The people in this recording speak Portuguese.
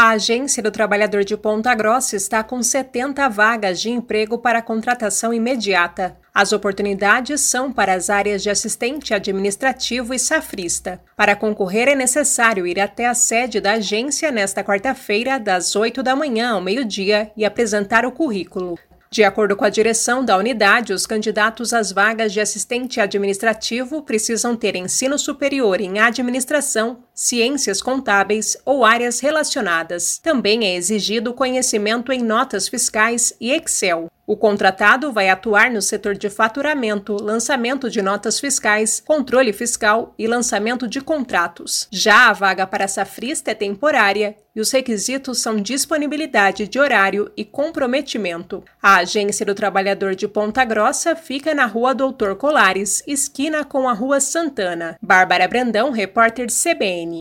A Agência do Trabalhador de Ponta Grossa está com 70 vagas de emprego para contratação imediata. As oportunidades são para as áreas de assistente administrativo e safrista. Para concorrer, é necessário ir até a sede da agência nesta quarta-feira, das 8 da manhã ao meio-dia, e apresentar o currículo. De acordo com a direção da unidade, os candidatos às vagas de assistente administrativo precisam ter ensino superior em administração, ciências contábeis ou áreas relacionadas. Também é exigido conhecimento em notas fiscais e Excel. O contratado vai atuar no setor de faturamento, lançamento de notas fiscais, controle fiscal e lançamento de contratos. Já a vaga para safrista é temporária e os requisitos são disponibilidade de horário e comprometimento. A Agência do Trabalhador de Ponta Grossa fica na Rua Doutor Colares, esquina com a Rua Santana. Bárbara Brandão, repórter CBN.